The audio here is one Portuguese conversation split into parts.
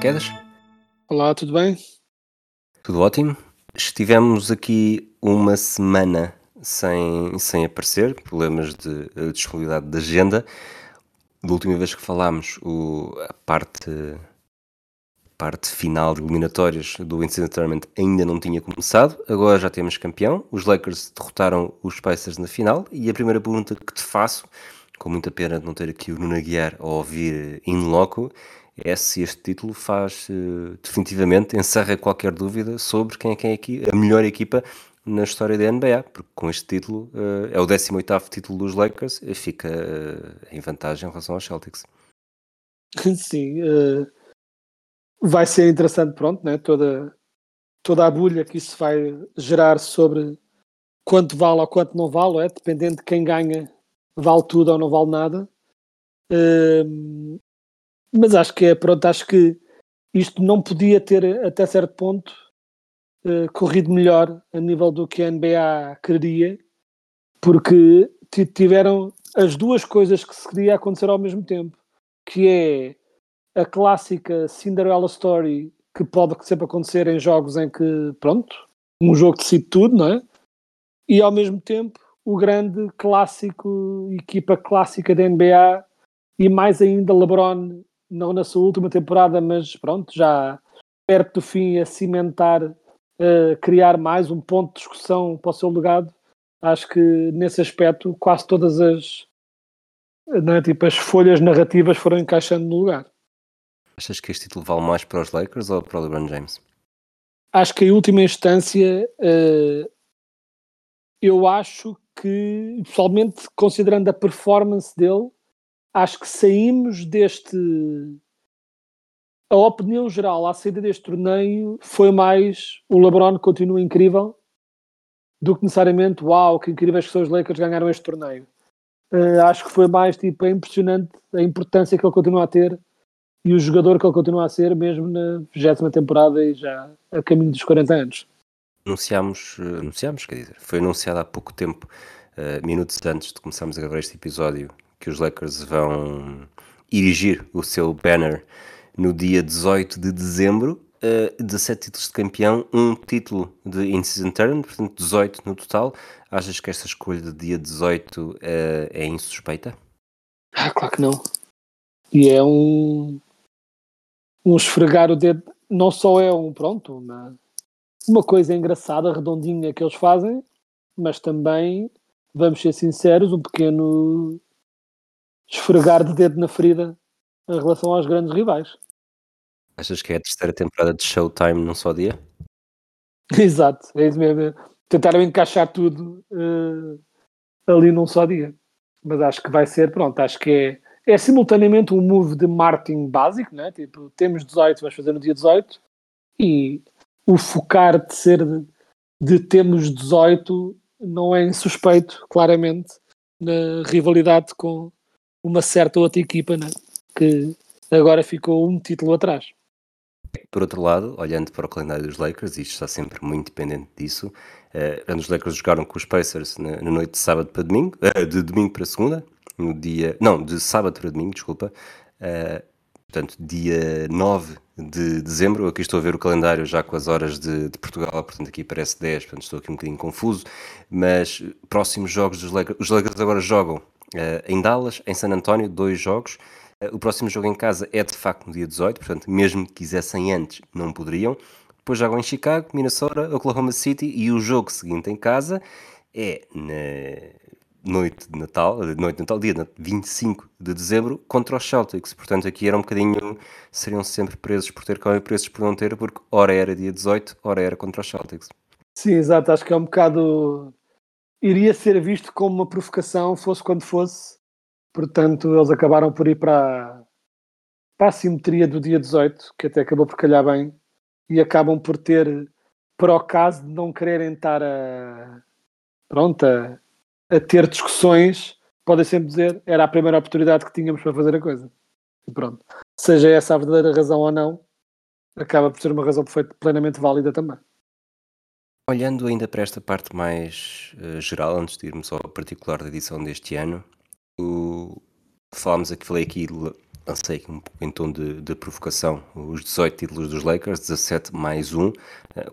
Quedas. Olá, tudo bem? Tudo ótimo? Estivemos aqui uma semana sem, sem aparecer, problemas de eh, disponibilidade de agenda. Da última vez que falámos, o, a parte, parte final de eliminatórias do Incident Tournament ainda não tinha começado. Agora já temos campeão. Os Lakers derrotaram os Pacers na final. E a primeira pergunta que te faço, com muita pena de não ter aqui o Nuno Aguiar a ouvir in loco, é se este título faz eh, definitivamente, encerra qualquer dúvida sobre quem é, quem é aqui a melhor equipa na história da NBA, porque com este título eh, é o 18º título dos Lakers e fica eh, em vantagem em relação aos Celtics. Sim, vai ser interessante, pronto, né? toda, toda a bulha que isso vai gerar sobre quanto vale ou quanto não vale, é? dependendo de quem ganha, vale tudo ou não vale nada. Ehm, mas acho que é, pronto, acho que isto não podia ter, até certo ponto, eh, corrido melhor a nível do que a NBA queria, porque ti- tiveram as duas coisas que se queria acontecer ao mesmo tempo, que é a clássica Cinderella Story que pode sempre acontecer em jogos em que, pronto, um jogo decide tudo, não é? E ao mesmo tempo o grande clássico, equipa clássica da NBA e mais ainda LeBron, não na sua última temporada, mas pronto, já perto do fim a cimentar, eh, criar mais um ponto de discussão para o seu legado. Acho que nesse aspecto quase todas as, não é, tipo, as folhas narrativas foram encaixando no lugar. Achas que este título vale mais para os Lakers ou para o LeBron James? acho que em última instância eh, eu acho que, pessoalmente, considerando a performance dele, acho que saímos deste. A opinião geral à saída deste torneio foi mais o LeBron continua incrível do que necessariamente uau, que incríveis que são os Lakers ganharam este torneio. Eh, acho que foi mais tipo, é impressionante a importância que ele continua a ter e o jogador que ele continua a ser, mesmo na 20 temporada e já a caminho dos 40 anos. Anunciámos, eh, anunciámos, quer dizer, foi anunciado há pouco tempo, eh, minutos antes de começarmos a gravar este episódio, que os Lakers vão erigir o seu banner no dia 18 de dezembro. eh, 17 títulos de campeão, um título de in-season tournament, portanto 18 no total. Achas que esta escolha de dia 18 eh, é insuspeita? Ah, claro que não. E é um. Um esfregar o dedo. Não só é um, pronto, uma, uma coisa engraçada, redondinha que eles fazem, mas também, vamos ser sinceros, um pequeno esfregar de dedo na ferida em relação aos grandes rivais. Achas que é a terceira temporada de Showtime num só dia? Exato, é isso mesmo. Tentaram encaixar tudo eh, ali num só dia. Mas acho que vai ser, pronto, acho que é, é simultaneamente um move de marketing básico, né? Tipo, temos 18, vamos fazer no dia 18, e o focar de ser de, de temos 18 não é insuspeito, claramente, na rivalidade com uma certa outra equipa, né? Que agora ficou um título atrás. Por outro lado, olhando para o calendário dos Lakers, e isto está sempre muito dependente disso, eh, os Lakers jogaram com os Pacers na, na noite de sábado para domingo, eh, de domingo para segunda, no dia, não, de sábado para domingo, desculpa, eh, portanto, dia 9 de dezembro, aqui estou a ver o calendário já com as horas de, de Portugal, portanto aqui parece 10, portanto estou aqui um bocadinho confuso, mas próximos jogos dos Lakers, os Lakers agora jogam em Dallas, em San António, dois jogos, Eh, O próximo jogo em casa é de facto no dia 18, portanto, mesmo que quisessem antes, não poderiam. Depois jogam em Chicago, Minnesota, Oklahoma City e o jogo seguinte em casa é na noite de Natal, eh, noite de Natal, dia 25 de dezembro, contra os Celtics. Portanto, aqui era um bocadinho, seriam sempre presos por ter cá e presos por não ter, porque ora era dia 18, ora era contra os Celtics. Sim, exato. Acho que é um bocado iria ser visto como uma provocação, fosse quando fosse. Portanto, eles acabaram por ir para, para a simetria do dia 18, que até acabou por calhar bem, e acabam por ter, para o caso de não quererem estar a, a, a ter discussões, podem sempre dizer era a primeira oportunidade que tínhamos para fazer a coisa. E pronto. Seja essa a verdadeira razão ou não, acaba por ser uma razão plenamente válida também. Olhando ainda para esta parte mais uh, geral, antes de irmos ao particular da edição deste ano, o... falámos aqui, falei aqui, lancei aqui um pouco em tom de, de, provocação, os 18 títulos dos Lakers, 17 mais 1, uh,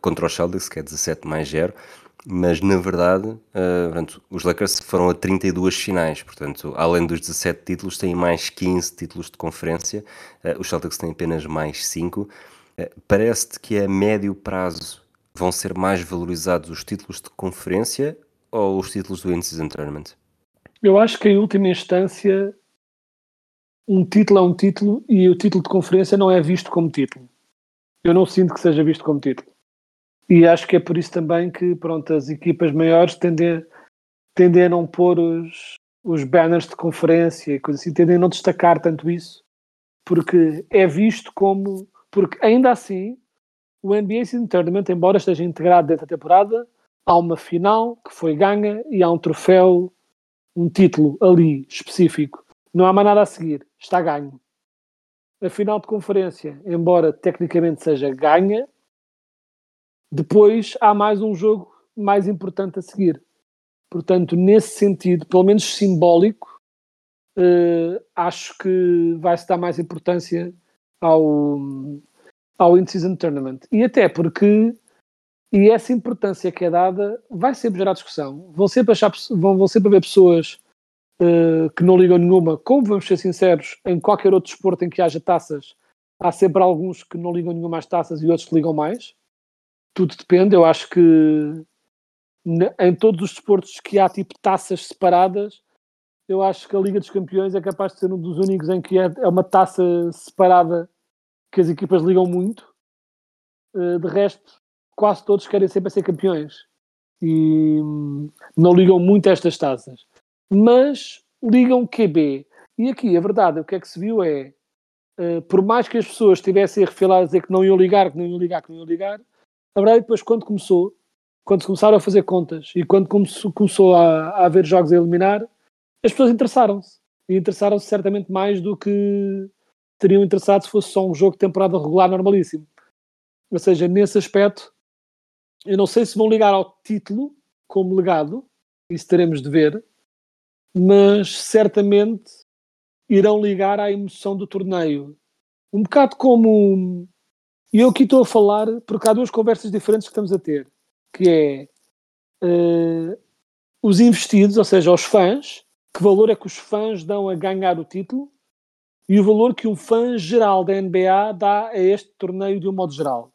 contra os Celtics, que é 17 mais 0, mas na verdade, uh, portanto, os Lakers foram a 32 finais, portanto, além dos 17 títulos, têm mais 15 títulos de conferência, os Celtics têm apenas mais 5. Parece-te que a médio prazo vão ser mais valorizados os títulos de conferência ou os títulos do In-Season Tournament? Eu acho que em última instância um título é um título e o título de conferência não é visto como título. Eu não sinto que seja visto como título. E acho que é por isso também que pronto, as equipas maiores tendem, tendem a não pôr os, os banners de conferência e coisas assim, tendem a não destacar tanto isso, porque é visto como. Porque ainda assim, o NBA Season Tournament, embora esteja integrado dentro da temporada, há uma final que foi ganha e há um troféu, um título ali específico. Não há mais nada a seguir, está ganho. A final de conferência, embora tecnicamente seja ganha, depois há mais um jogo mais importante a seguir. Portanto, nesse sentido, pelo menos simbólico, uh, acho que vai-se dar mais importância ao, ao In-Season Tournament. E até porque e essa importância que é dada vai sempre gerar discussão. Vão sempre, achar, vão, vão sempre haver pessoas uh, que não ligam nenhuma, como vamos ser sinceros, em qualquer outro desporto em que haja taças, há sempre alguns que não ligam nenhuma às taças e outros que ligam mais. Tudo depende. Eu acho que em todos os desportos que há tipo taças separadas, eu acho que a Liga dos Campeões é capaz de ser um dos únicos em que é, é uma taça separada que as equipas ligam muito. Uh, de resto, quase todos querem sempre ser campeões e hum, não ligam muito a estas taças, mas ligam QB. E aqui a verdade, o que é que se viu é, uh, por mais que as pessoas estivessem a refilar a dizer que não iam ligar, que não iam ligar, que não iam ligar, a verdade é depois quando começou, quando se começaram a fazer contas e quando começou, começou a, a haver jogos a eliminar, as pessoas interessaram-se. E interessaram-se certamente mais do que teriam interessado se fosse só um jogo de temporada regular normalíssimo. Ou seja, nesse aspecto, eu não sei se vão ligar ao título como legado, isso teremos de ver, mas certamente irão ligar à emoção do torneio. Um bocado como. E eu aqui estou a falar, porque há duas conversas diferentes que estamos a ter, que é uh, os investidos, ou seja, os fãs, que valor é que os fãs dão a ganhar o título, e o valor que um fã geral da NBA dá a este torneio de um modo geral.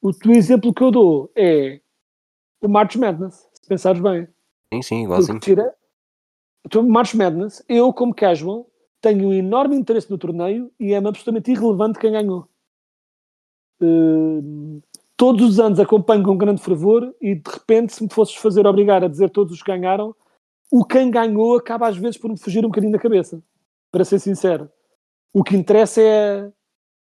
O, o exemplo que eu dou é o March Madness, se pensares bem. Sim, sim, igualzinho. Tira, então, March Madness, eu como casual tenho um enorme interesse no torneio e é absolutamente irrelevante quem ganhou. Uh, todos os anos acompanho com grande fervor e de repente se me fosses fazer obrigar a dizer todos os que ganharam, o quem ganhou acaba às vezes por me fugir um bocadinho da cabeça, para ser sincero. O que interessa é.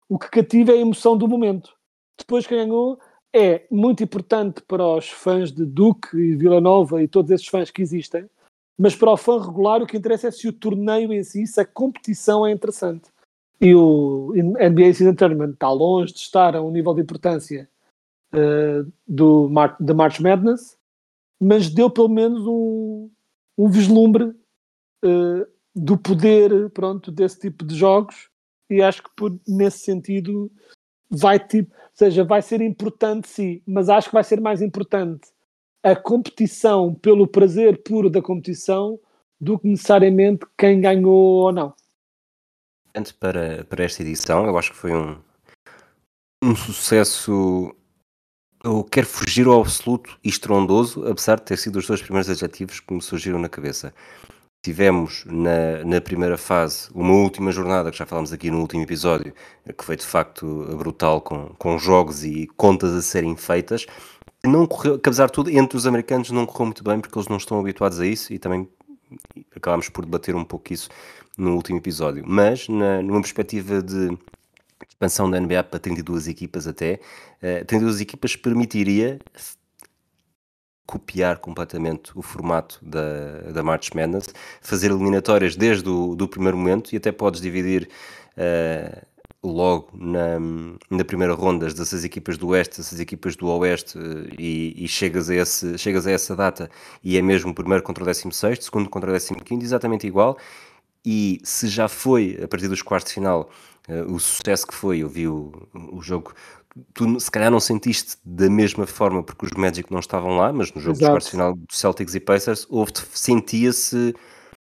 O que cativa é a emoção do momento. Depois que ganhou é muito importante para os fãs de Duke e Vila Nova e todos esses fãs que existem, mas para o fã regular o que interessa é se o torneio em si, se a competição é interessante. E o NBA Season Tournament está longe de estar a um nível de importância uh, do Mar da March Madness, mas deu pelo menos um, um vislumbre uh, do poder pronto, desse tipo de jogos e acho que por, nesse sentido vai tipo, seja, vai ser importante sim, mas acho que vai ser mais importante a competição pelo prazer puro da competição do que necessariamente quem ganhou ou não. Para, para esta edição, eu acho que foi um, um sucesso. Eu quero fugir ao absoluto e estrondoso, apesar de ter sido os dois primeiros adjetivos que me surgiram na cabeça. Tivemos na, na primeira fase uma última jornada, que já falámos aqui no último episódio, que foi de facto brutal, com, com jogos e contas a serem feitas. não correu, que apesar de tudo, entre os americanos não correu muito bem porque eles não estão habituados a isso e também acabámos por debater um pouco isso no último episódio. Mas, na, numa perspectiva de expansão da NBA para 32 equipas até, uh, 32 equipas permitiria copiar completamente o formato da, da March Madness, fazer eliminatórias desde o do primeiro momento e até podes dividir uh, logo na, na primeira ronda as 16 equipas do Oeste, as equipas do Oeste e, e, chegas, a esse, chegas a essa data e é mesmo primeiro contra o 16, segundo contra o 15, exatamente igual. E se já foi a partir dos quartos de final uh, o sucesso que foi, eu vi o, o jogo tu se calhar não sentiste da mesma forma porque os Magic não estavam lá, mas no jogo Exato. dos final do Celtics e Pacers houve sentia-se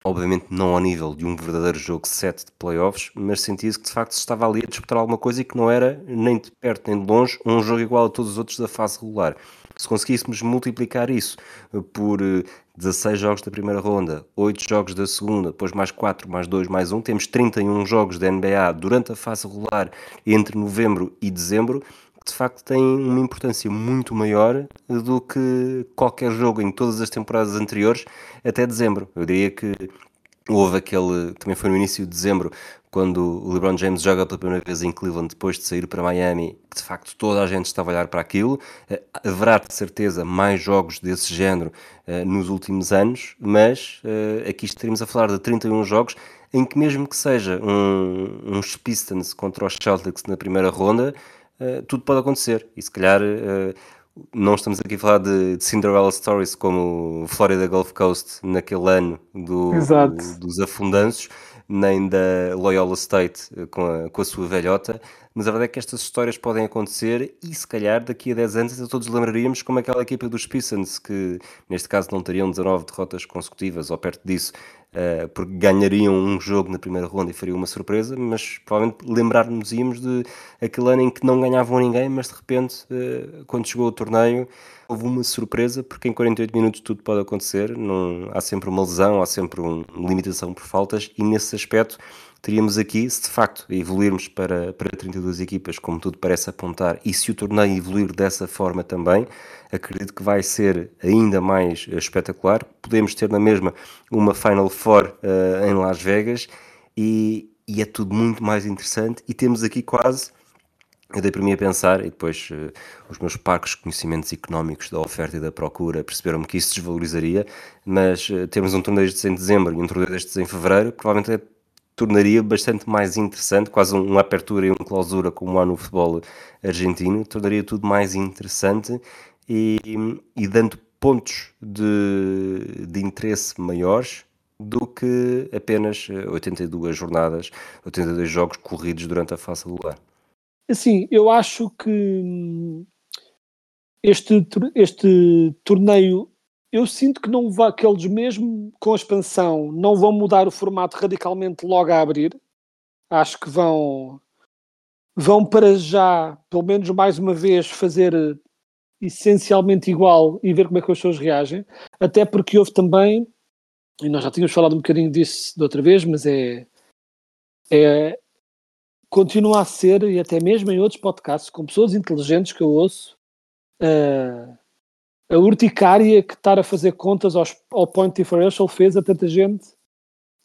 obviamente não ao nível de um verdadeiro jogo 7 de playoffs, mas sentia-se que de facto se estava ali a disputar alguma coisa e que não era nem de perto nem de longe um jogo igual a todos os outros da fase regular. Se conseguíssemos multiplicar isso eh, por 16 eh, jogos da primeira ronda, 8 jogos da segunda, depois mais 4, mais 2, mais 1, temos 31 jogos da NBA durante a fase regular entre novembro e dezembro, de facto tem uma importância muito maior do que qualquer jogo em todas as temporadas anteriores até dezembro. Eu diria que houve aquele, também foi no início de dezembro, quando o LeBron James joga pela primeira vez em Cleveland depois de sair para Miami, que de facto toda a gente estava a olhar para aquilo. Eh, haverá de certeza mais jogos desse género uh, nos últimos anos, mas uh, aqui estaremos a falar de 31 jogos em que mesmo que seja um, uns Pistons contra os Celtics na primeira ronda, tudo pode acontecer. E se calhar não estamos aqui a falar de, de, Cinderella Stories como Florida Gulf Coast naquele ano do, do, dos afundanços, nem da Loyola State eh, com a, com a sua velhota, mas a verdade é que estas histórias podem acontecer e se calhar daqui a 10 anos todos lembraríamos como aquela equipa dos Pistons que neste caso não teriam 19 derrotas consecutivas ou perto disso uh, porque ganhariam um jogo na primeira ronda e fariam uma surpresa, mas provavelmente lembrar-nos-íamos de aquele ano em que não ganhavam ninguém, mas de repente, uh, quando chegou o torneio, houve uma surpresa, porque em 48 minutos tudo pode acontecer, não, há sempre uma lesão, há sempre uma limitação por faltas, e nesse aspecto teríamos aqui, se de facto evoluirmos para, para 32 equipas, como tudo parece apontar, e se o torneio evoluir dessa forma também, acredito que vai ser ainda mais espetacular. Podemos ter na mesma uma Final Four uh, em Las Vegas e, e, é tudo muito mais interessante. E temos aqui quase. Eu dei para mim a pensar, e depois uh, os meus parcos conhecimentos económicos da oferta e da procura perceberam-me que isso desvalorizaria, mas uh, temos um torneio destes em dezembro e um torneio destes em fevereiro, provavelmente é tornaria bastante mais interessante, quase uma apertura e uma clausura como há no futebol argentino, tornaria tudo mais interessante e, e dando pontos de, de interesse maiores do que apenas 82 jornadas, 82 jogos corridos durante a fase regular. Assim, eu acho que este, este torneio eu sinto que não vai, que eles mesmo com a expansão não vão mudar o formato radicalmente logo a abrir. Acho que vão vão para já, pelo menos mais uma vez, fazer essencialmente igual e ver como é que as pessoas reagem. Até porque houve também, e nós já tínhamos falado um bocadinho disso de outra vez, mas é, é continua a ser, e até mesmo em outros podcasts, com pessoas inteligentes que eu ouço, uh, a urticária que estar a fazer contas aos, ao point differential fez a tanta gente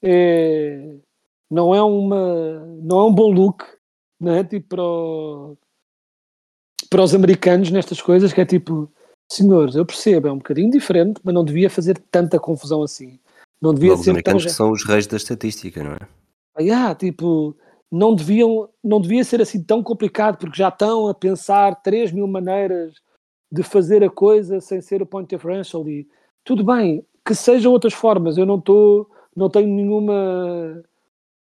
é, não é uma não é um bom look né? tipo para, o, para os americanos nestas coisas que é tipo senhores, eu percebo, é um bocadinho diferente mas não devia fazer tanta confusão assim não devia os ser americanos tão... que são os reis da estatística, não é? Ah, yeah, tipo, não deviam não devia ser assim tão complicado porque já estão a pensar 3 mil maneiras de fazer a coisa sem ser o point differential e tudo bem, que sejam outras formas, eu não estou, não tenho nenhuma,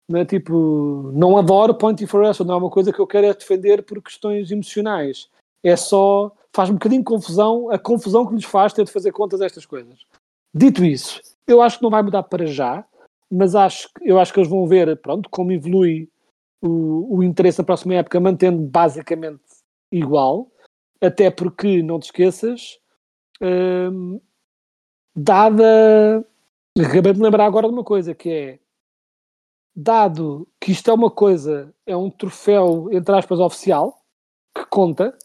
não é tipo, não adoro point differential, não é uma coisa que eu quero é defender por questões emocionais, é só, faz um bocadinho confusão, a confusão que lhes faz ter de fazer contas destas coisas. Dito isso, eu acho que não vai mudar para já, mas acho, eu acho que eles vão ver, pronto, como evolui o, o interesse na próxima época, mantendo basicamente igual, até porque, não te esqueças, hum, dada. Acabei de lembrar agora de uma coisa que é dado que isto é uma coisa, é um troféu, entre aspas, oficial, que conta,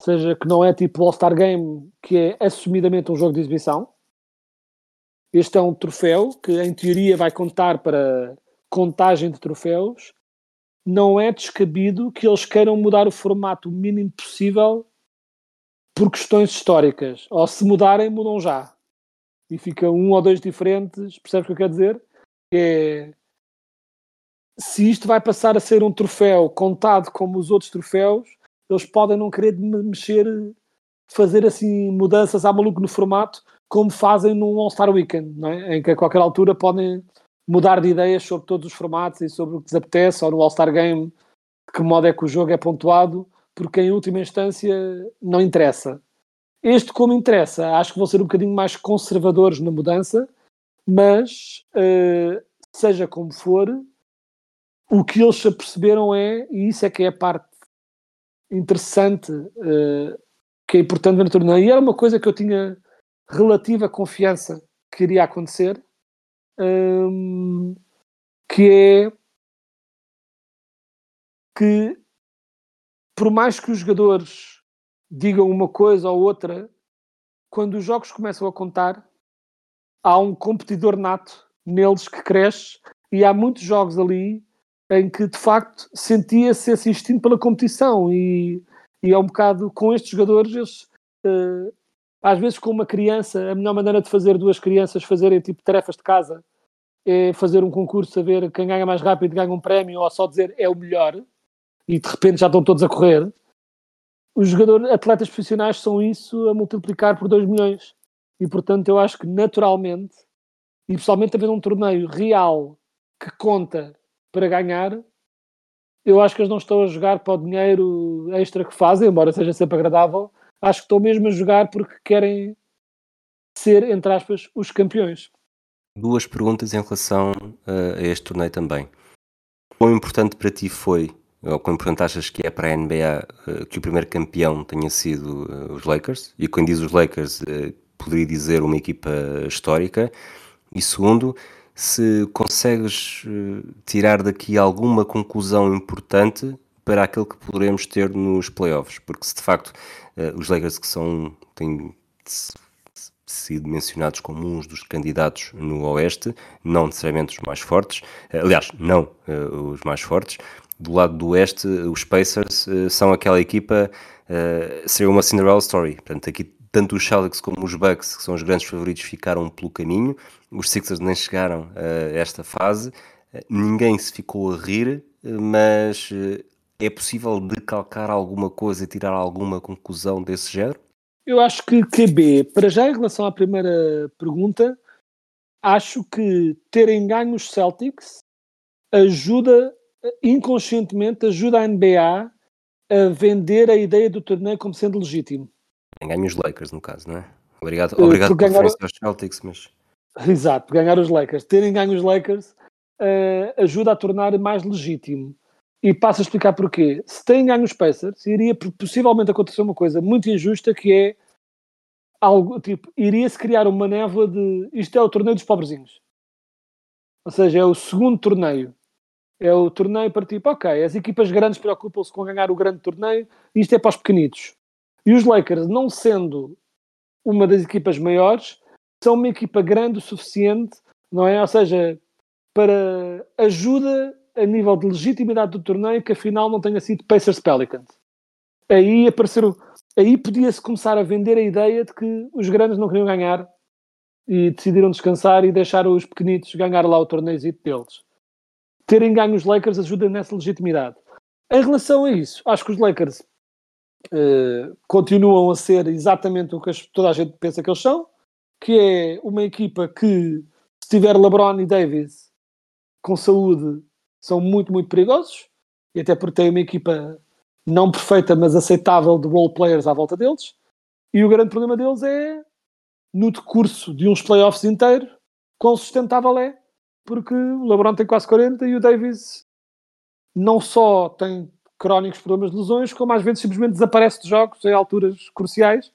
ou seja, que não é tipo All-Star Game, que é assumidamente um jogo de exibição. Este é um troféu que, em teoria, vai contar para contagem de troféus. Não é descabido que eles queiram mudar o formato o mínimo possível por questões históricas. Ou se mudarem, mudam já. E fica um ou dois diferentes. Percebes o que eu quero dizer? É... Se isto vai passar a ser um troféu contado como os outros troféus, eles podem não querer mexer, fazer assim mudanças à maluco no formato, como fazem num All-Star Weekend, é? em que a qualquer altura podem mudar de ideias sobre todos os formatos e sobre o que lhes apetece, ou no All-Star Game, de que modo é que o jogo é pontuado, porque em última instância não interessa. Este, como interessa, acho que vão ser um bocadinho mais conservadores na mudança, mas uh, seja como for, o que eles se aperceberam é, e isso é que é a parte interessante uh, que é importante no torneio. E era uma coisa que eu tinha relativa confiança que iria acontecer, um, que é que por mais que os jogadores digam uma coisa ou outra, quando os jogos começam a contar, há um competidor nato neles que cresce e há muitos jogos ali em que de facto sentia-se esse instinto pela competição e, e é um bocado com estes jogadores eles, uh, às vezes com uma criança a melhor maneira de fazer duas crianças fazerem tipo tarefas de casa é fazer um concurso a ver quem ganha mais rápido ganha um prémio ou só dizer é o melhor e de repente já estão todos a correr os jogadores, atletas profissionais são isso a multiplicar por 2 milhões e portanto eu acho que naturalmente e pessoalmente haver um torneio real que conta para ganhar, eu acho que eles não estão a jogar para o dinheiro extra que fazem, embora seja sempre agradável. Acho que estão mesmo a jogar porque querem ser, entre aspas, os campeões. Duas perguntas em relação uh, a este torneio também. Quão importante para ti foi, ou quão importante achas que é para a NBA eh, que o primeiro campeão tenha sido uh, os Lakers? E quando diz os Lakers, poderia dizer uma equipa histórica. E segundo, se consegues eh, tirar daqui alguma conclusão importante para aquilo que poderemos ter nos playoffs, porque se de facto eh, os Lakers que são têm sido mencionados como uns dos candidatos no Oeste, não necessariamente os mais fortes, eh, aliás, não os mais fortes. Do lado do Oeste, os Pacers são aquela equipa, seria uma Cinderella Story. Portanto, aqui tanto os Celtics como os Bucks, que são os grandes favoritos, ficaram pelo caminho. Os Sixers nem chegaram a esta fase. Ninguém se ficou a rir, mas é possível decalcar alguma coisa e tirar alguma conclusão desse género? Eu acho que QB, para já em relação à primeira pergunta, acho que terem ganho os Celtics ajuda, inconscientemente, ajuda a NBA a vender a ideia do torneio como sendo legítimo. Ganham os Lakers, no caso, não é? Obrigado, eh, obrigado por, por ganhar aos Celtics, mas... Exato, ganhar os Lakers. Terem ganho os Lakers uh, ajuda a tornar mais legítimo. E passo a explicar porquê. Se têm ganho os Pacers, iria possivelmente acontecer uma coisa muito injusta que é algo tipo, iria-se criar uma névoa de isto é o torneio dos pobrezinhos. Ou seja, é o segundo torneio. É o torneio para tipo, ok, as equipas grandes preocupam-se com ganhar o grande torneio, isto é para os pequenitos. E os Lakers, não sendo uma das equipas maiores, são uma equipa grande o suficiente, não é? Ou seja, para ajuda a nível de legitimidade do torneio que afinal não tenha sido Pacers Pelicans. Aí apareceram, aí podia-se começar a vender a ideia de que os grandes não queriam ganhar e decidiram descansar e deixar os pequenitos ganhar lá o torneio deles. Terem ganho os Lakers ajuda nessa legitimidade. Em relação a isso, acho que os Lakers uh, continuam a ser exatamente o que toda a gente pensa que eles são, que é uma equipa que, se tiver LeBron e Davis com saúde, são muito, muito perigosos, e até porque tem uma equipa não perfeita, mas aceitável de role players à volta deles. E o grande problema deles é, no decurso de uns playoffs inteiros, quão sustentável é, porque o LeBron tem quase 40 e o Davis não só tem crónicos problemas de lesões, como às vezes simplesmente desaparece de jogos em alturas cruciais.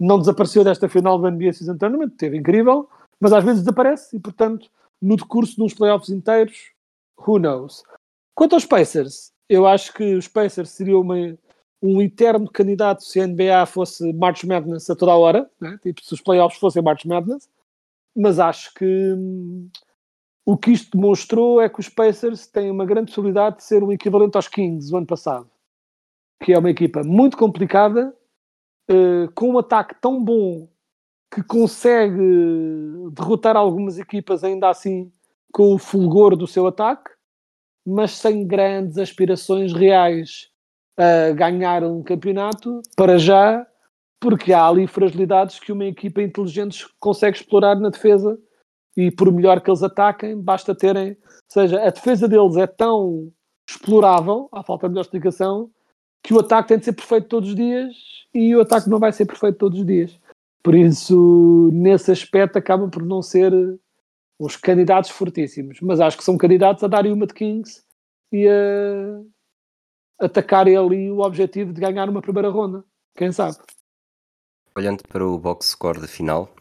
Não desapareceu desta final do NBA Season Tournament, teve incrível, mas às vezes desaparece e, portanto, no decurso de uns playoffs inteiros, who knows. Quanto aos Pacers, eu acho que os Pacers seriam uma, um eterno candidato se a NBA fosse March Madness a toda a hora, né? tipo se os playoffs fossem March Madness, mas acho que hum, o que isto demonstrou é que os Pacers têm uma grande possibilidade de ser o equivalente aos Kings do ano passado, que é uma equipa muito complicada, eh, com um ataque tão bom que consegue derrotar algumas equipas ainda assim com o fulgor do seu ataque, mas sem grandes aspirações reais a ganhar um campeonato para já, porque há ali fragilidades que uma equipa inteligente consegue explorar na defesa e por melhor que eles ataquem, basta terem, ou seja, a defesa deles é tão explorável, à falta de melhor explicação, que o ataque tem de ser perfeito todos os dias e o ataque não vai ser perfeito todos os dias. Por isso, nesse aspecto, acabam por não ser uns candidatos fortíssimos. Mas acho que são candidatos a darem uma de Kings e a atacarem ali o objetivo de ganhar uma primeira ronda. Quem sabe? Olhando para o box score da final,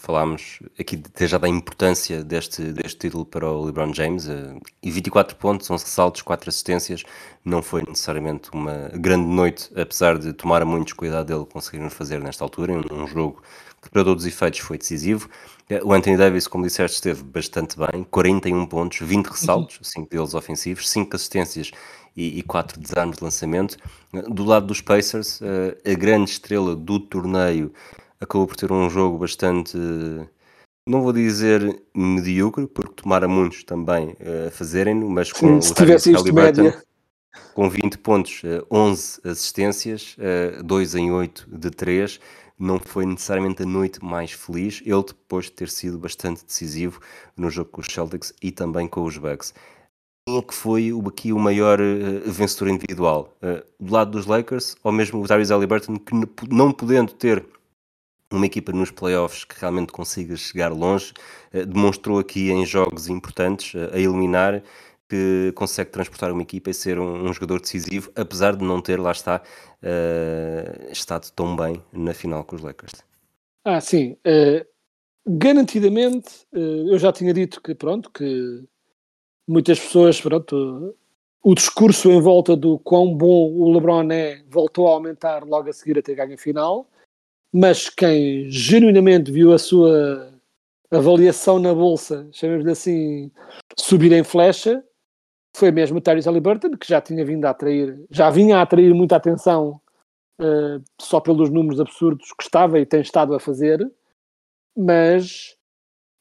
falámos aqui de- já da importância deste, deste título para o LeBron James. eh, E 24 pontos, 11 ressaltos, 4 assistências. Não foi necessariamente uma grande noite, apesar de tomar muitos cuidado dele conseguirmos fazer nesta altura. Um, jogo que, para todos os efeitos, foi decisivo. Eh, O Anthony Davis, como disseste, esteve bastante bem. 41 pontos, 20 ressaltos, 5 deles ofensivos, 5 assistências e, e 4 desarmes de lançamento. Eh, Do lado dos Pacers, a grande estrela do torneio acabou por ter um jogo bastante, não vou dizer medíocre, porque tomara muitos também eh, a fazerem-no, mas com Sim, se o tivesse isto média. com 20 pontos, eh, 11 assistências, 2 em 8 de 3, não foi necessariamente a noite mais feliz, ele depois de ter sido bastante decisivo no jogo com os Celtics e também com os Bucks. Quem é que foi aqui o maior eh, vencedor individual? Eh, do lado dos Lakers ou mesmo o Tyrese Haliburton que não podendo ter uma equipa nos playoffs que realmente consiga chegar longe, eh, demonstrou aqui em jogos importantes eh, a eliminar que consegue transportar uma equipa e ser um, um jogador decisivo, apesar de não ter, lá está, eh, estado tão bem na final com os Lakers. Ah, sim. eh, garantidamente, eh, eu já tinha dito que, pronto, que muitas pessoas, pronto, o discurso em volta do quão bom o LeBron é voltou a aumentar logo a seguir a ter ganho a final, mas quem genuinamente viu a sua avaliação na bolsa, chamemos-lhe assim, subir em flecha, foi mesmo o Tyrese Haliburton, que já tinha vindo a atrair, já vinha a atrair muita atenção eh, só pelos números absurdos que estava e tem estado a fazer, mas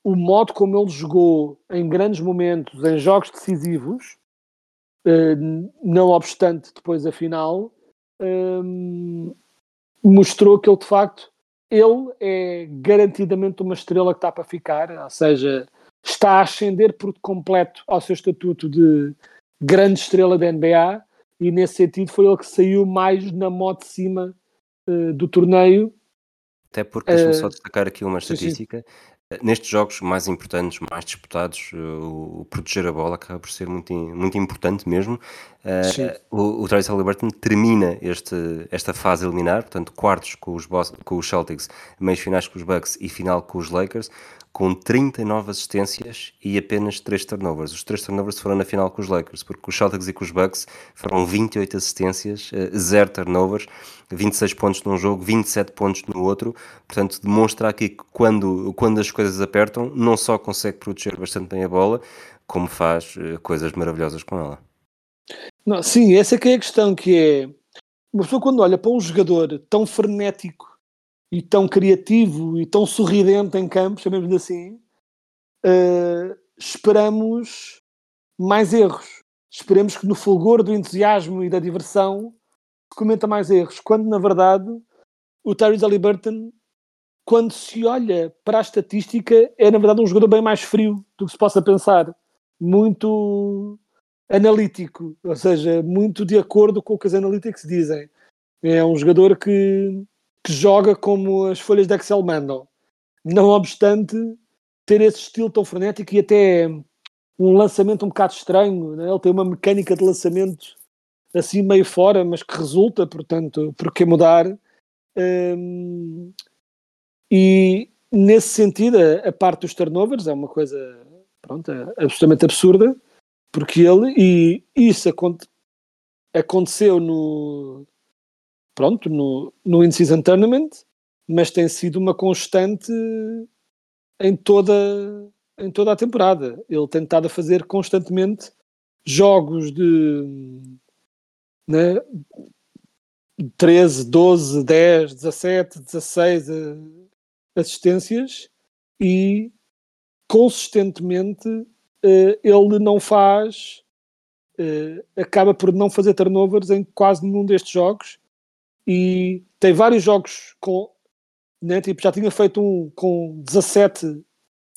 o modo como ele jogou em grandes momentos, em jogos decisivos, eh, não obstante depois a final, hum, mostrou que ele de facto ele é garantidamente uma estrela que está para ficar, ou seja, está a ascender por completo ao seu estatuto de grande estrela da NBA e nesse sentido foi ele que saiu mais na moto de cima eh, do torneio. Até porque, deixa-me só Eh, destacar aqui uma sim, sim. estatística. Eh, Nestes jogos mais importantes, mais disputados, o, proteger a bola acaba por ser muito, muito importante mesmo. Eh, Sim. o, o Travis Haliburton termina este, esta fase eliminar, portanto, quartos com os, com os Celtics, meios finais com os Bucks e final com os Lakers, com 39 assistências e apenas 3 turnovers. Os 3 turnovers foram na final com os Lakers, porque os Celtics e com os Bucks foram 28 assistências, 0 turnovers, 26 pontos num jogo, 27 pontos no outro. Portanto, demonstra aqui que quando, quando as coisas apertam, não só consegue proteger bastante bem a bola, como faz eh, coisas maravilhosas com ela. Não, sim, essa é que é a questão, que é uma pessoa quando olha para um jogador tão frenético e tão criativo e tão sorridente em campo, chamemos-lhe assim, eh, esperamos mais erros. Esperemos que no fulgor do entusiasmo e da diversão se cometa mais erros, quando na verdade o Tyrese Haliburton, quando se olha para a estatística, é na verdade um jogador bem mais frio do que se possa pensar. Muito analítico, ou seja, muito de acordo com o que os analytics dizem. É um jogador que, que joga como as folhas de Excel mandam. Não obstante ter esse estilo tão frenético e até um lançamento um bocado estranho. né? Ele tem uma mecânica de lançamento assim meio fora, mas que resulta, portanto, por que mudar? Hum, e nesse sentido, a, a parte dos turnovers é uma coisa pronto, é absolutamente absurda, porque ele, e isso aconte- aconteceu no, pronto, no, no In-Season Tournament, mas tem sido uma constante em toda, em toda a temporada. Ele tem estado a fazer constantemente jogos de né, 13, 12, 10, 17, 16 assistências e consistentemente ele não faz, uh, acaba por não fazer turnovers em quase nenhum destes jogos. E tem vários jogos com, né, tipo, já tinha feito um com 17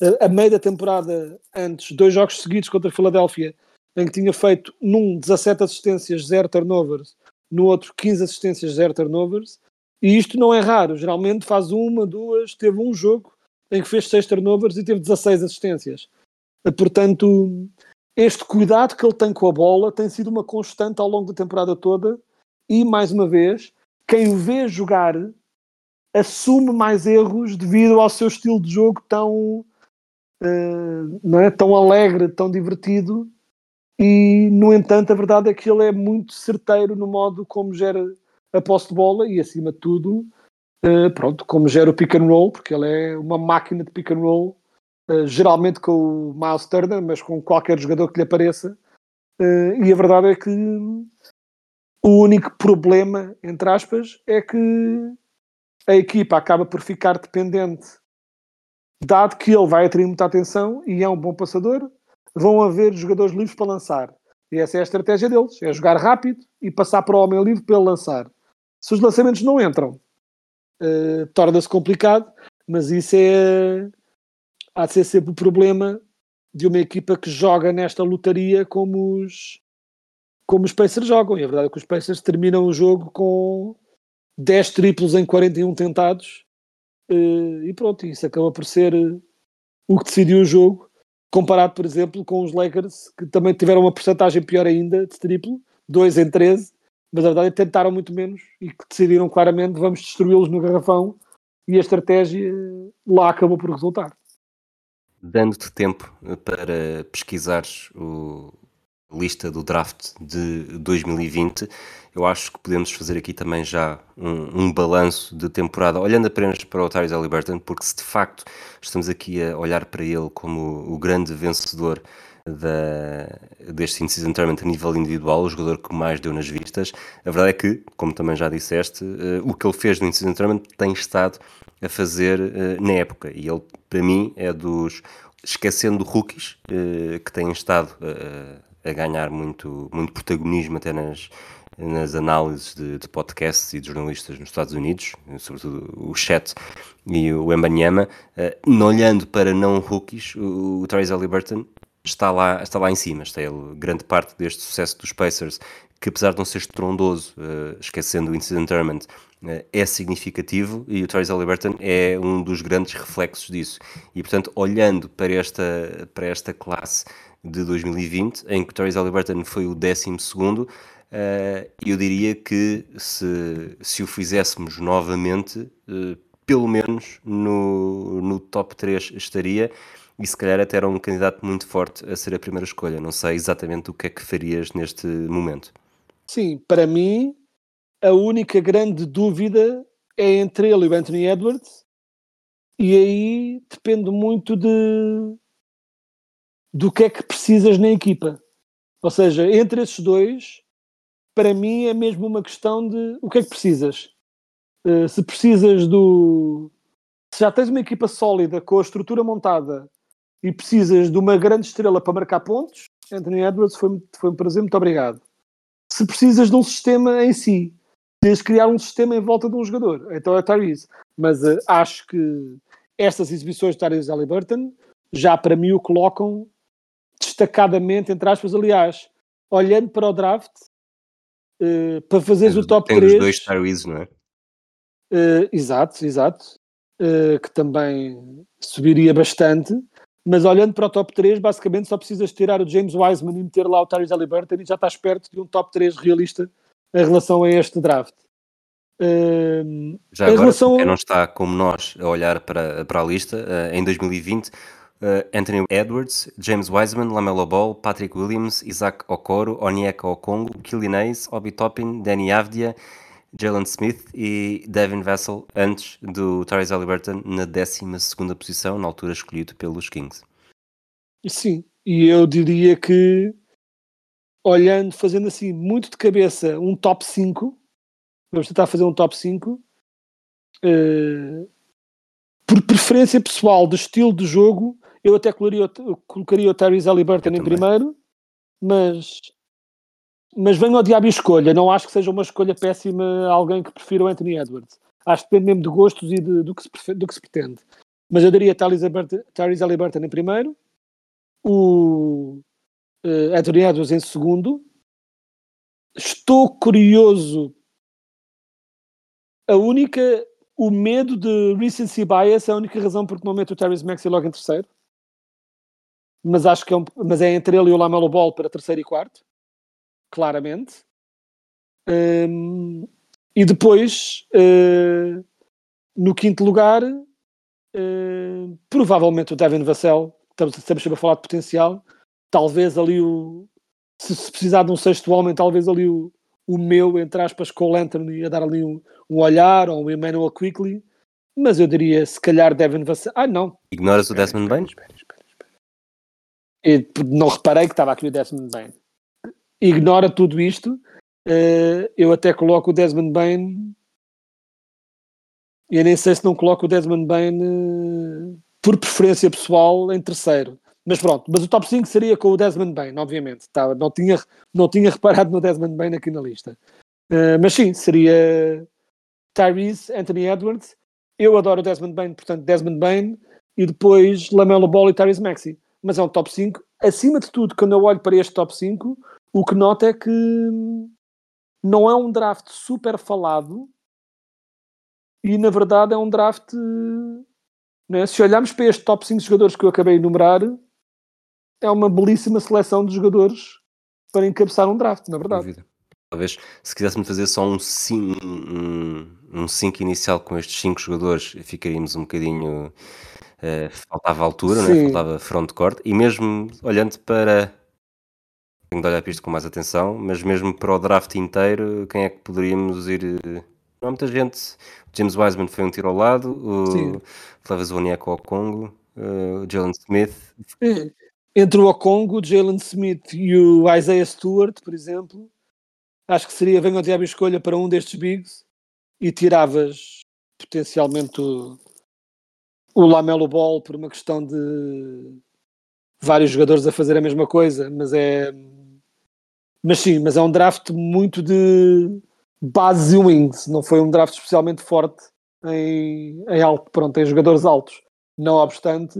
a, a meio da temporada antes, dois jogos seguidos contra a Filadélfia, em que tinha feito num 17 assistências, 0 turnovers, no outro 15 assistências, 0 turnovers, e isto não é raro, geralmente faz uma, duas, teve um jogo em que fez 6 turnovers e teve 16 assistências. Portanto, este cuidado que ele tem com a bola tem sido uma constante ao longo da temporada toda e, mais uma vez, quem o vê jogar assume mais erros devido ao seu estilo de jogo tão, uh, não é? tão alegre, tão divertido. E, no entanto, a verdade é que ele é muito certeiro no modo como gera a posse de bola e, acima de tudo, uh, pronto, como gera o pick and roll, porque ele é uma máquina de pick and roll, geralmente com o Miles Turner, mas com qualquer jogador que lhe apareça. Uh, e a verdade é que o único problema, entre aspas, é que a equipa acaba por ficar dependente, dado que ele vai atrair muita atenção e é um bom passador, vão haver jogadores livres para lançar. E essa é a estratégia deles: é jogar rápido e passar para o homem livre para ele lançar. Se os lançamentos não entram, uh, torna-se complicado, mas isso é. Há de ser sempre o problema de uma equipa que joga nesta lotaria como os, como os Pacers jogam. E a verdade é que os Pacers terminam o jogo com 10 triplos em 41 tentados. Uh, e pronto, isso acaba por ser uh, o que decidiu o jogo, comparado, por exemplo, com os Lakers, que também tiveram uma porcentagem pior ainda de triplo, 2 em 13, mas a verdade é que tentaram muito menos e que decidiram claramente vamos destruí-los no garrafão e a estratégia lá acabou por resultar. Dando-te tempo para pesquisares o, lista do draft de 2020, eu acho que podemos fazer aqui também já um, um balanço de temporada, olhando apenas para o Tyrese Halliburton, porque se de facto estamos aqui a olhar para ele como o grande vencedor da, deste in-season tournament a nível individual, o jogador que mais deu nas vistas. A verdade é que, como também já disseste, uh, o que ele fez no in-season tournament tem estado a fazer uh, na época. E ele, para mim, é dos, esquecendo rookies, uh, que têm estado a ganhar muito, muito protagonismo até nas, nas análises de, de, podcasts e de jornalistas nos Estados Unidos, sobretudo o Chat e o Embanyama, uh, olhando para não rookies, o, o Travis Halliburton está lá, está lá em cima, está ele, grande parte deste sucesso dos Pacers, que apesar de não ser estrondoso, uh, esquecendo o Incident Tournament, é significativo e o Travis Halliburton é um dos grandes reflexos disso. E portanto, olhando para esta, para esta classe de 2020, em que o Travis Halliburton foi o 12 segundo, uh, eu diria que se, se o fizéssemos novamente, uh, pelo menos no, no top 3 estaria, e se calhar até era um candidato muito forte a ser a primeira escolha. Não sei exatamente o que é que farias neste momento. Sim, para mim, a única grande dúvida é entre ele e o Anthony Edwards, e aí depende muito de do que é que precisas na equipa. Ou seja, entre esses dois, para mim é mesmo uma questão de o que é que precisas. Uh, se precisas do. Se já tens uma equipa sólida com a estrutura montada e precisas de uma grande estrela para marcar pontos, Anthony Edwards foi, foi um prazer, muito obrigado. Se precisas de um sistema em si, tens de criar um sistema em volta de um jogador, então é Tyrese. Mas uh, acho que estas exibições de Tyrese Halliburton já para mim o colocam destacadamente, entre aspas, aliás, olhando para o draft, uh, para fazeres o top tem 3. Tem os dois Tyrese, não é? Uh, exato, exato. Uh, que também subiria bastante. Mas olhando para o top 3, basicamente só precisas tirar o James Wiseman e meter lá o Tyrese Halliburton e já estás perto de um top 3 realista em relação a este draft. Uh, já agora, relação... quem não está como nós a olhar para, para a lista, uh, em 2020 uh, Anthony Edwards, James Wiseman, Lamelo Ball, Patrick Williams, Isaac Okoro, Onyeka Okongo, Killian Hayes, Obi Toppin, Danny Avdia, Jalen Smith e Devin Vassell antes do Tyrese Halliburton na 12 posição, na altura escolhido pelos Kings. Sim, e eu diria que olhando, fazendo assim muito de cabeça um top 5, vamos tentar fazer um top 5, eh, por preferência pessoal do estilo de jogo, eu até colocaria, eu colocaria o Tyrese Halliburton Eu em também. primeiro, mas mas venho ao diabo e escolha. Não acho que seja uma escolha péssima alguém que prefira o Anthony Edwards. Acho que depende mesmo de gostos e de- do, que se do que se pretende. Mas eu daria Tyrese Halliburton em primeiro, o eh, Anthony Edwards em segundo. Estou curioso. A única, o medo de recency bias é a única razão porque não meto o Tyrese Maxey logo em terceiro. Mas acho que é, um- mas é entre ele e o Lamelo Ball para terceiro e quarto, claramente. Hum, e depois, eh, no quinto lugar, eh, provavelmente o Devin Vassell. Estamos sempre a falar de potencial. Talvez ali o. Se, se precisar de um sexto homem, talvez ali o, o meu, entre aspas, Cole Anthony, a dar ali um, um olhar, ou o Emmanuel Quickly. Mas eu diria, se calhar, Devin Vassell. Ah, não. Ignoras o Desmond Bain? E não reparei que estava aqui o Desmond Bain. Ignora tudo isto. eh, eu até coloco o Desmond Bain. Eu nem sei se não coloco o Desmond Bain eh, por preferência pessoal em terceiro. Mas pronto, mas o top 5 seria com o Desmond Bain, obviamente. Tá, não, tinha, não tinha reparado no Desmond Bain aqui na lista. Eh, mas sim, seria Tyrese, Anthony Edwards. Eu adoro o Desmond Bain, portanto, Desmond Bain. E depois Lamelo Ball e Tyrese Maxey. Mas é um top 5. Acima de tudo, quando eu olho para este top 5, o que noto é que não é um draft super falado e na verdade é um draft né? se olharmos para este top 5 jogadores que eu acabei de enumerar é uma belíssima seleção de jogadores para encabeçar um draft, na verdade. Talvez se quiséssemos fazer só um 5 um, um cinco inicial com estes 5 jogadores, ficaríamos um bocadinho. eh, faltava altura, né? Faltava front-court, e mesmo olhando para. Tenho de olhar para isto com mais atenção, mas mesmo para o draft inteiro, quem é que poderíamos ir. eh, Não há muita gente. O James Wiseman foi um tiro ao lado, o Flávio Zoniaco ao Congo, eh, o Jalen Smith. Entre o Okongo, o Jalen Smith e o Isaiah Stewart, por exemplo, acho que seria venho ao diabo escolha para um destes bigs e tiravas potencialmente o, o Lamelo Ball por uma questão de vários jogadores a fazer a mesma coisa, mas é mas sim, mas é um draft muito de base e wings, não foi um draft especialmente forte em, em alto, pronto, em jogadores altos. Não obstante,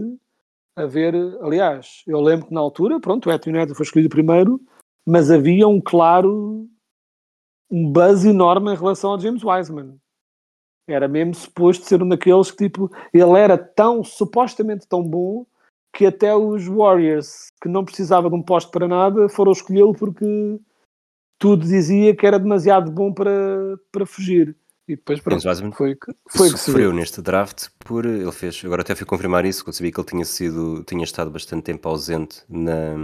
a ver, aliás, eu lembro que na altura, pronto, o Anthony Edwards foi escolhido primeiro, mas havia um claro um buzz enorme em relação ao James Wiseman. Era mesmo suposto ser um daqueles que, tipo, ele era tão, supostamente tão bom, que até os Warriors, que não precisava de um poste para nada, foram escolhê-lo porque tudo dizia que era demasiado bom para, para fugir. E depois, pronto, foi, que- foi que sofreu neste draft por ele fez agora até fui confirmar isso quando sabia que ele tinha sido tinha estado bastante tempo ausente na,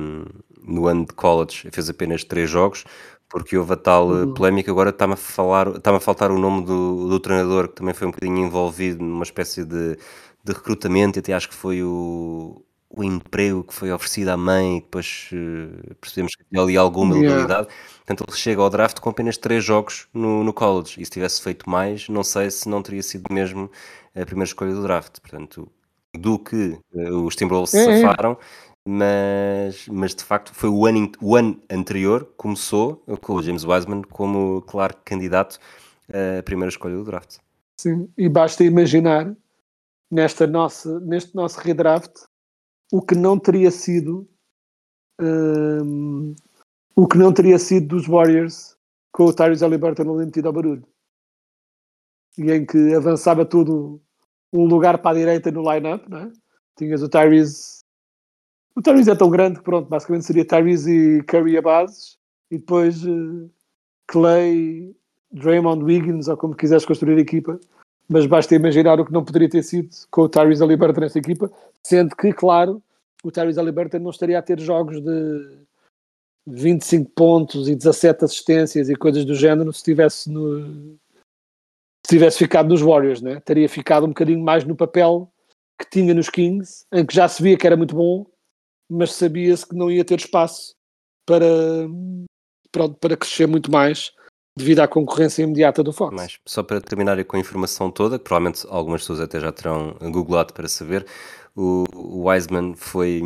no ano de college fez apenas três jogos porque houve a tal eh, Uhum. polémica agora está-me a falar está-me a faltar o nome do, do treinador que também foi um bocadinho envolvido numa espécie de, de recrutamento e até acho que foi o o emprego que foi oferecido à mãe e depois eh, percebemos que tinha ali alguma Yeah. ilegalidade Portanto, ele chega ao draft com apenas três jogos no, no college. E se tivesse feito mais, não sei se não teria sido mesmo a primeira escolha do draft. Portanto, do que eh, os Timberwolves É, é. safaram, mas, mas de facto foi o ano, o ano anterior começou com o James Wiseman como claro candidato à primeira escolha do draft. Sim, e basta imaginar nesta nossa, neste nosso redraft o que não teria sido hum, o que não teria sido dos Warriors com o Tyrese Halliburton ali metido ao barulho e em que avançava tudo um lugar para a direita no line-up, é? Tinhas o Tyrese o Tyrese é tão grande que pronto, basicamente seria Tyrese e Curry a bases e depois eh, Clay, Draymond Wiggins ou como quiseres construir a equipa mas basta imaginar o que não poderia ter sido com o Tyrese Halliburton nessa equipa, sendo que, claro, o Tyrese Halliburton não estaria a ter jogos de 25 pontos e 17 assistências e coisas do género se estivesse no, tivesse ficado nos Warriors, né? teria ficado um bocadinho mais no papel que tinha nos Kings, em que já se via que era muito bom, mas sabia-se que não ia ter espaço para, pronto, para crescer muito mais devido à concorrência imediata do Fox. Mas só para terminar com a informação toda, que provavelmente algumas pessoas até já terão googlado para saber, o Wiseman foi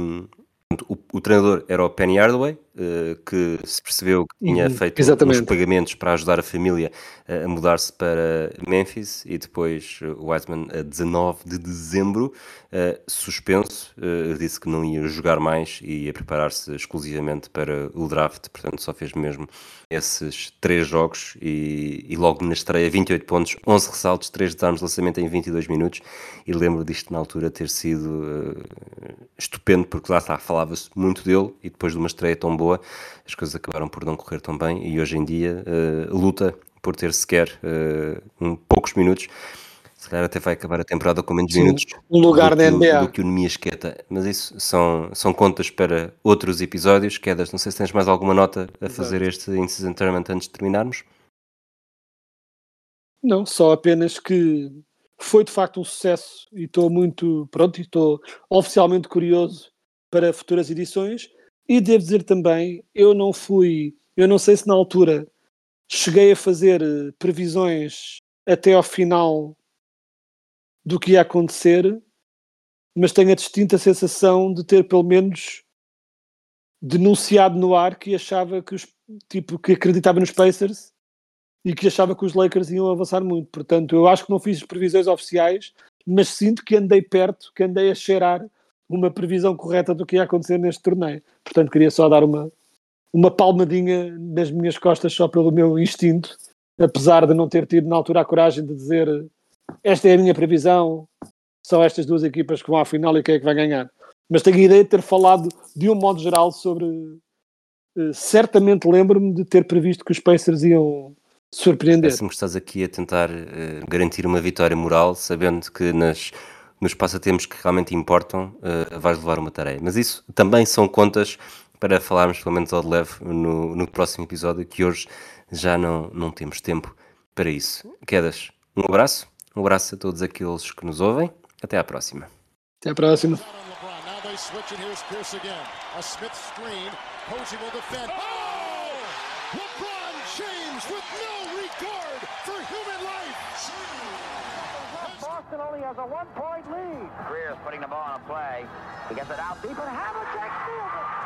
o, o, treinador era o Penny Hardaway, uh, que se percebeu que tinha uhum, feito exatamente. uns pagamentos para ajudar a família uh, a mudar-se para Memphis e depois o Wiseman, a 19 de dezembro, uh, suspenso, disse que não ia jogar mais e ia preparar-se exclusivamente para o draft, portanto só fez mesmo esses três jogos e, e, logo na estreia 28 pontos, 11 ressaltos, 3 desarmes de lançamento em 22 minutos. E lembro disto na altura ter sido uh, estupendo porque lá está, falava-se muito dele e depois de uma estreia tão boa as coisas acabaram por não correr tão bem e hoje em dia uh, luta por ter sequer uh, um, poucos minutos se calhar até vai acabar a temporada com menos Sim, minutos um lugar do, NBA. do que o Nemiasqueta. Mas isso são, são contas para outros episódios. Quedas, não sei se tens mais alguma nota a Exato. fazer este Incident Tournament antes de terminarmos. Não, só apenas que foi de facto um sucesso e estou muito pronto e estou oficialmente curioso para futuras edições. E devo dizer também, eu não fui, eu não sei se na altura cheguei a fazer eh, previsões até ao final do que ia acontecer, mas tenho a distinta sensação de ter pelo menos denunciado no ar que achava que os tipo que acreditava nos Pacers e que achava que os Lakers iam avançar muito. Portanto, eu acho que não fiz previsões oficiais, mas sinto que andei perto, que andei a cheirar uma previsão correta do que ia acontecer neste torneio. Portanto, queria só dar uma uma palmadinha nas minhas costas só pelo meu instinto, apesar de não ter tido na altura a coragem de dizer esta é a minha previsão, são estas duas equipas que vão à final e quem é que vai ganhar. Mas tenho a ideia de ter falado de um modo geral sobre. Uh, certamente lembro-me de ter previsto que os Pacers iam surpreender. Parece-me que estás aqui a tentar uh, garantir uma vitória moral, sabendo que nas, nos passatempos que realmente importam uh, vais levar uma tarefa. Mas isso também são contas para falarmos, pelo menos ao de leve, no, no próximo episódio, que hoje já não, não temos tempo para isso. Quedas, um abraço um abraço a todos aqueles que nos ouvem. Até à próxima. Até à próxima. Boston only has a one-point lead. Greer's putting the ball on a play. He gets it out deep, and Havlicek steals it.